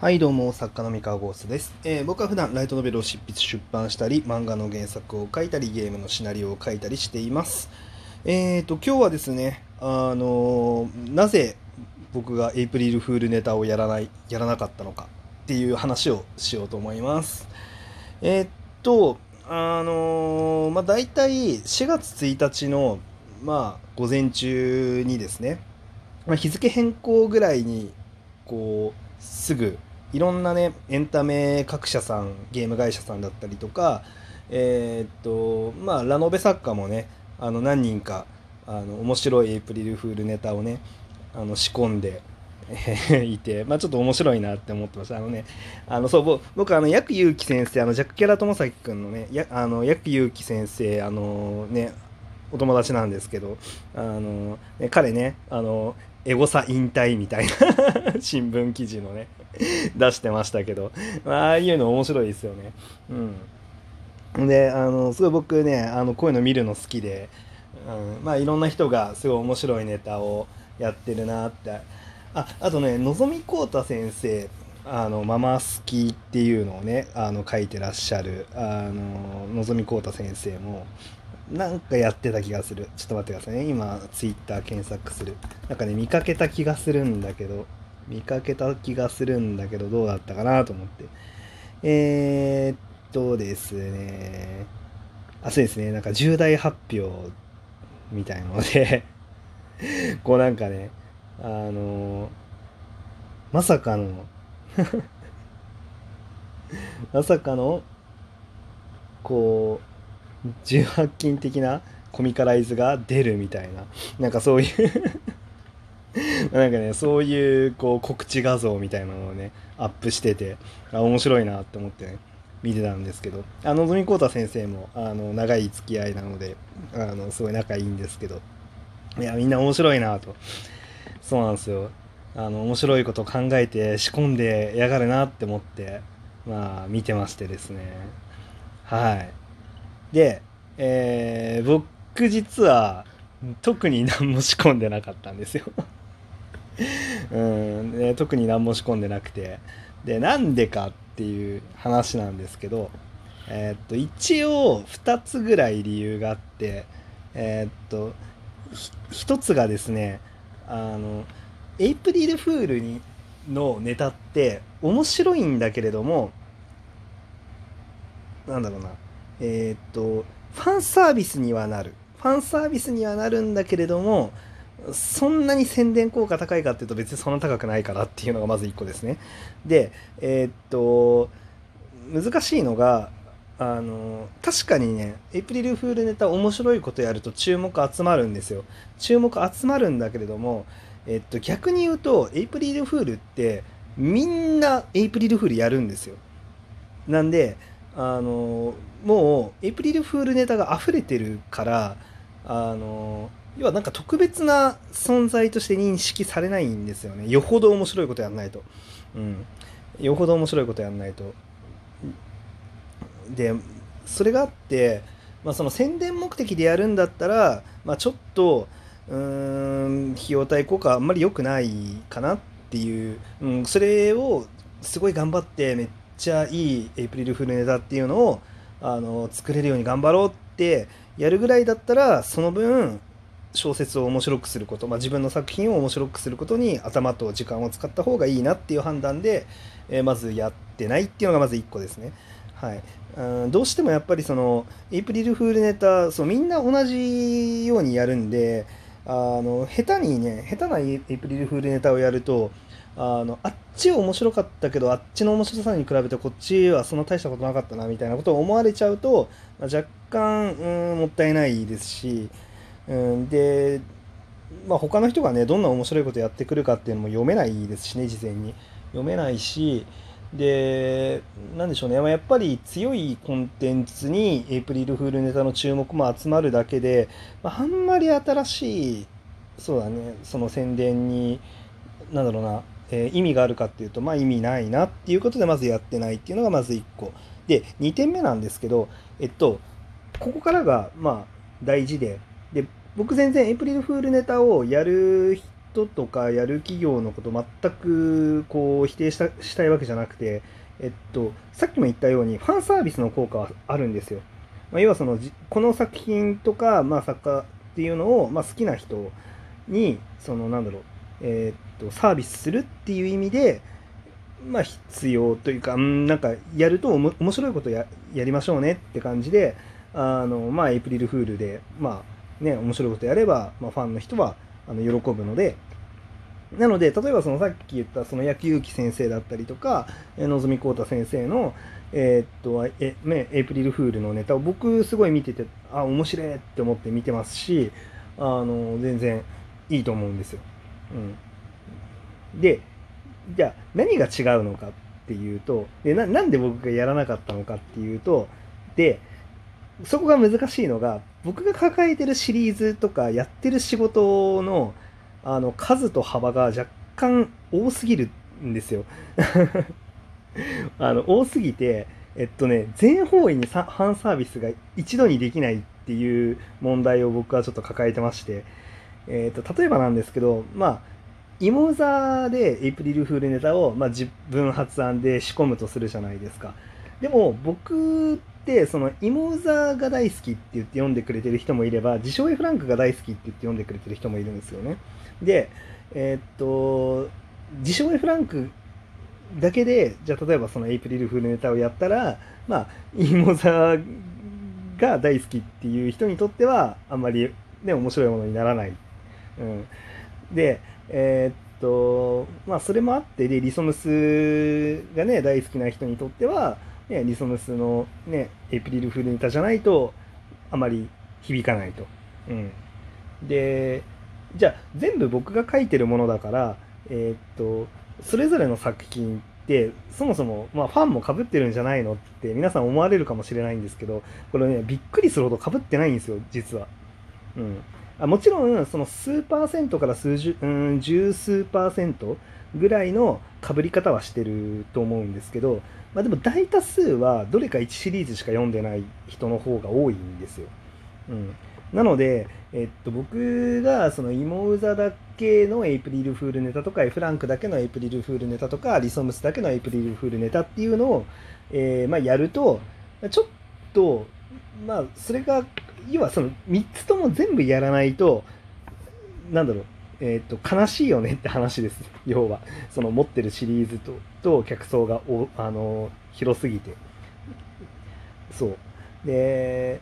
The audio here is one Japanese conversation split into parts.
はいどうも作家の三河ゴースです、えー僕は普段ライトノベルを執筆出版したり漫画の原作を書いたりゲームのシナリオを書いたりしています。えーと今日はですねあのーなぜ僕がエイプリルフールネタをやらないやらなかったのかっていう話をしようと思います。えっとあのまあ大体4月1日のまあ午前中にですね、まあ、日付変更ぐらいにこうすぐいろんなねエンタメ各社さんゲーム会社さんだったりとかえーっとまあラノベ作家もねあの何人かあの面白いエイプリルフールネタをねあの仕込んで いて、まあ、ちょっと面白いなって思ってました。あのね、あのそう僕、あの、薬祐樹先生、あの、ジャック・キャラ友崎くんのね、やあの薬祐樹先生、あのね、お友達なんですけど、あのね彼ね、あの、エゴサ引退みたいな 新聞記事のね、出してましたけど、まああいうの面白いですよね。うん。で、あの、すごい僕ね、あの、こういうの見るの好きで、うん、まあいろんな人がすごい面白いネタをやってるなって。あ、あとね、のぞみこうた先生、あの、ママ好きっていうのをね、あの、書いてらっしゃる、あの、のぞみこうた先生も、なんかやってた気がする。ちょっと待ってくださいね。今、ツイッター検索する。なんかね、見かけた気がするんだけど、見かけた気がするんだけど、どうだったかなと思って。えー、っとですね、あ、そうですね、なんか重大発表みたいなので、こうなんかね、あのまさかの まさかの、こう、18禁的なコミカライズが出るみたいな、なんかそういう なんかね、そういうこう告知画像みたいなのをね、アップしてて、あ面白いなって思ってね、見てたんですけど、あの、のぞみこうた先生も、あの、長い付き合いなので、あの、すごい仲いいんですけど、いや、みんな面白いなと。そうなんですよ。あの、面白いこと考えて仕込んでやがるなって思って、まあ、見てましてですね。はい。で、えー僕実は、特に何も仕込んでなかったんですよ。うん、特に何も仕込んでなくて。で、なんでかっていう話なんですけど、えーっと、一応2つぐらい理由があって、えーっと、ひ一つがですね、あの、エイプリルフールにのネタって面白いんだけれども、なんだろうな、えーっと、ファンサービスにはなる。ファンサービスにはなるんだけれども、そんなに宣伝効果高いかっていうと別にそんな高くないからっていうのがまず1個ですね。で、えーっと、難しいのが、あの、確かにね、エイプリルフールネタ面白いことやると注目集まるんですよ。注目集まるんだけれども、えっと、逆に言うと、エイプリルフールってみんなエイプリルフールやるんですよ。なんで、あの、もうエイプリルフールネタが溢れてるから、あの、要はなんか特別な存在として認識されないんですよね。よほど面白いことやんないと。うん。よほど面白いことやんないと。で、それがあって、まあ、その宣伝目的でやるんだったら、まあ、ちょっと、うーん、費用対効果あんまり良くないかなっていう、うん、それをすごい頑張ってめっちゃいいエイプリルフールネタっていうのをあの作れるように頑張ろうってやるぐらいだったらその分小説を面白くすること、まあ、自分の作品を面白くすることに頭と時間を使った方がいいなっていう判断で、えーまずやってないっていうのがまず1個ですね。はい、うんどうしてもやっぱりそのエイプリルフールネタそうみんな同じようにやるんであの下手にね下手なエイプリルフールネタをやるとあのあっち面白かったけどあっちの面白さに比べてこっちはそんな大したことなかったなみたいなことを思われちゃうと、まあ若干、うん、もったいないですし、うん、で、まあ、他の人がねどんな面白いことやってくるかっていうのも読めないですしね事前に。読めないしでなんでしょうね。まあやっぱり強いコンテンツにエイプリルフールネタの注目も集まるだけで、まあ、あんまり新しいそうだねその宣伝になんだろうな、えー意味があるかっていうとまあ意味ないなっていうことでまずやってないっていうのがまず1個で2点目なんですけどえっとここからがまあ大事でで僕全然エイプリルフールネタをやる人とかやる企業のこと全くこう否定したしたいわけじゃなくて、えっと、さっきも言ったようにファンサービスの効果はあるんですよ。まあ、要はそのこの作品とか、まあ、作家っていうのを、まあ、好きな人にそのなんだろう、えー、っとサービスするっていう意味で、まあ、必要というか、うん、なんかやると面白いことややりましょうねって感じであの、まあ、エイプリルフールで、まあね、面白いことやれば、まあ、ファンの人はあの喜ぶので。なので、例えばそのさっき言ったその野球機先生だったりとか、のぞみこうた先生の、えー、っと、え、ね、エイプリルフールのネタを僕すごい見てて、あ、面白いって思って見てますし、あの、全然いいと思うんですよ。うん。で、じゃあ何が違うのかっていうと、でなんで僕がやらなかったのかっていうと、で、そこが難しいのが、僕が抱えてるシリーズとかやってる仕事のあの数と幅が若干多すぎるんですよ。あの多すぎて、えっとね、全方位にファンサービスが一度にできないっていう問題を僕はちょっと抱えてまして、えっと、例えばなんですけど、まあ、芋座でエイプリルフールネタを、まあ、自分発案で仕込むとするじゃないですか。でも僕ってその芋座が大好きって言って読んでくれてる人もいれば自称 A フランクが大好きって言って読んでくれてる人もいるんですよね。で、えー、っと自称 F ランクだけでじゃあ例えばそのエイプリルフールネタをやったらまあ芋座が大好きっていう人にとってはあんまりね面白いものにならない。うん、でえー、っとまあそれもあってでリソムスがね大好きな人にとっては、ね、リソムスのねエプリルフールネタじゃないとあまり響かないと。うん、でじゃあ全部僕が書いてるものだからえー、っとそれぞれの作品ってそもそも、まあ、ファンもかぶってるんじゃないのって皆さん思われるかもしれないんですけどこれねびっくりするほどかぶってないんですよ実は。うんあもちろんその数パーセントから数十、うん、十数パーセントぐらいのかぶり方はしてると思うんですけど、まあ、でも大多数はどれか1シリーズしか読んでない人の方が多いんですよ。うん、なので、えっと、僕がその芋うざだけのエイプリルフールネタとか、フランクだけのエイプリルフールネタとか、リソムスだけのエイプリルフールネタっていうのを、えー、まあ、やると、ちょっと、まあ、それが、要はその3つとも全部やらないと、なんだろう、えー、っと、悲しいよねって話です。要は、その持ってるシリーズと、と客層がお、あの、広すぎて。そう。で、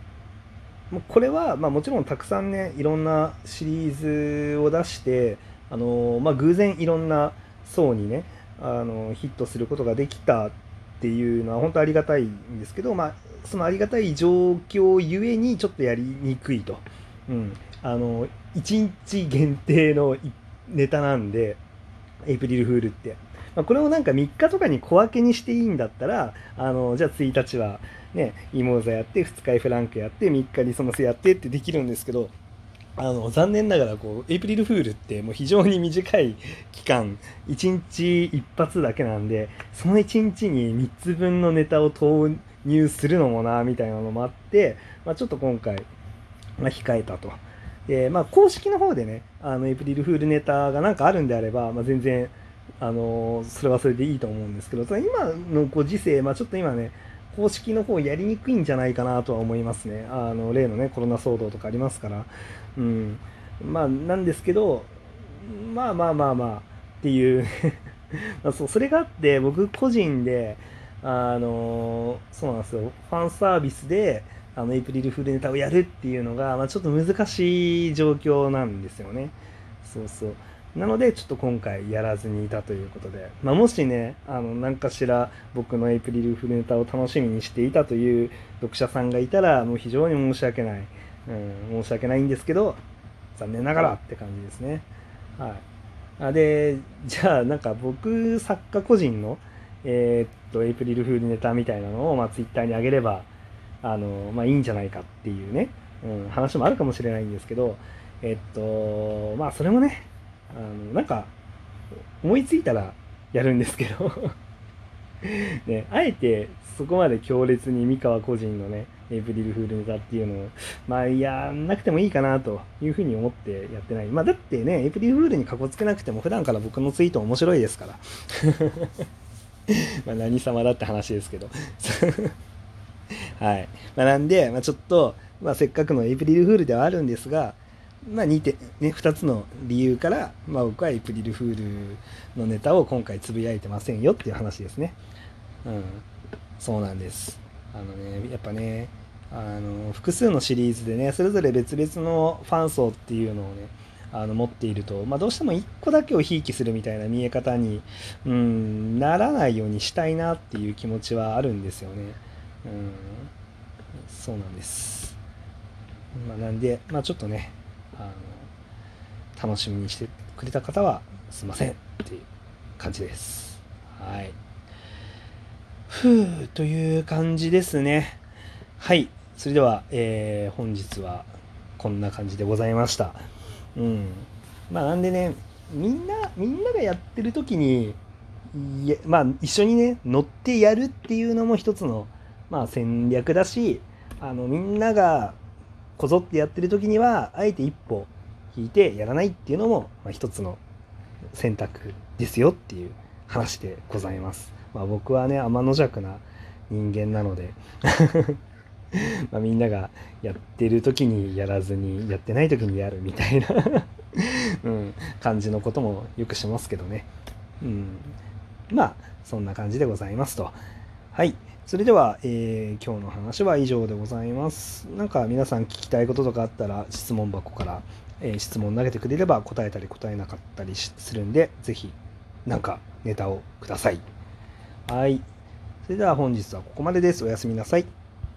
これは、まあ、もちろんたくさんねいろんなシリーズを出してあの、まあ、偶然いろんな層にねあのヒットすることができたっていうのは本当ありがたいんですけど、まあ、そのありがたい状況ゆえにちょっとやりにくいと、うん、あの1日限定のネタなんでエイプリルフールって、まあ、これをなんか3日とかに小分けにしていいんだったらあのじゃあ1日はね、イモーザやって、2日 F ランクやって、3日にそのせやってってできるんですけど、あの残念ながらこうエイプリルフールってもう非常に短い期間1日一発だけなんでその1日に3つ分のネタを投入するのもなみたいなのもあって、まあ、ちょっと今回、まあ、控えたと。でまあ、公式の方でねあのエイプリルフールネタがなんかあるんであれば、まあ、全然あのそれはそれでいいと思うんですけど今のご時世、まあ、ちょっと今ね公式の方やりにくいんじゃないかなとは思いますね。あの例のねコロナ騒動とかありますから。うん。まあなんですけど、まあまあまあまあっていう まあそうそれがあって僕個人であのそうなんですよファンサービスであのエイプリルフールネタをやるっていうのが、まあ、ちょっと難しい状況なんですよね。そうそう。なのでちょっと今回やらずにいたということで、まあ、もしねあの何かしら僕のエイプリルフルネタを楽しみにしていたという読者さんがいたらもう非常に申し訳ない、うん、申し訳ないんですけど残念ながらって感じですね。はい。あでじゃあなんか僕作家個人のえー、っとエイプリルフールネタみたいなのを、まあ、ツイッターに上げればあの、まあ、いいんじゃないかっていうね、うん、話もあるかもしれないんですけどえっとまあそれもねあのなんか思いついたらやるんですけど ね、あえてそこまで強烈に三河個人のね、エイプリルフールネタっていうのを、まあ、やんなくてもいいかなというふうに思ってやってない。まあ、だってね、エイプリルフールにかこつけなくても、普段から僕のツイート面白いですから。まあ、何様だって話ですけど。はい。まあ、なんで、まあ、ちょっと、まあ、せっかくのエイプリルフールではあるんですが、まあ2点、ね、2つの理由から、まあ、僕はエイプリルフールのネタを今回つぶやいてませんよっていう話ですね。うん。そうなんです。あのね、やっぱね、あの複数のシリーズでね、それぞれ別々のファン層っていうのをね、あの持っていると、まあ、どうしても1個だけをひいきするみたいな見え方に、うん、ならないようにしたいなっていう気持ちはあるんですよね。うん、そうなんです。まあ、なんで、まあ、ちょっとねあの、楽しみにしてくれた方はすいませんっていう感じです。はい。ふうという感じですね。はい。それでは、えー、本日はこんな感じでございました。うん。まあなんでね、みんな、みんながやってる時に、いえまあ一緒にね、乗ってやるっていうのも一つの、まあ戦略だし、あのみんながこぞってやってる時には、あえて一歩引いてやらないっていうのも、まあ、一つの選択ですよっていう話でございます。まあ、僕はね天の弱な人間なので まみんながやってる時にやらずにやってない時にやるみたいな うん、感じのこともよくしますけどね、うん、まあそんな感じでございますと。はいそれでは、えー、今日の話は以上でございますなんか皆さん聞きたいこととかあったら質問箱から、えー、質問投げてくれれば答えたり答えなかったりするんで是非何かネタをくださいはい。それでは本日はここまでです。おやすみなさい。